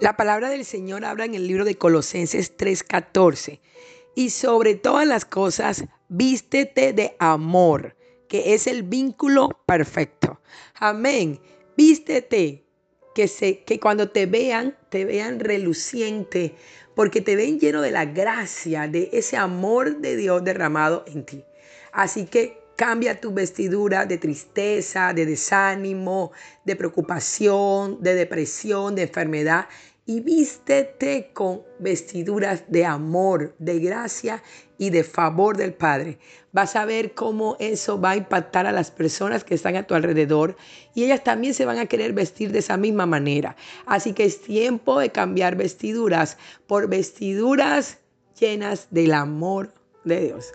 La palabra del Señor habla en el libro de Colosenses 3:14. Y sobre todas las cosas, vístete de amor, que es el vínculo perfecto. Amén. Vístete, que, se, que cuando te vean, te vean reluciente, porque te ven lleno de la gracia, de ese amor de Dios derramado en ti. Así que Cambia tu vestidura de tristeza, de desánimo, de preocupación, de depresión, de enfermedad y vístete con vestiduras de amor, de gracia y de favor del Padre. Vas a ver cómo eso va a impactar a las personas que están a tu alrededor y ellas también se van a querer vestir de esa misma manera. Así que es tiempo de cambiar vestiduras por vestiduras llenas del amor de Dios.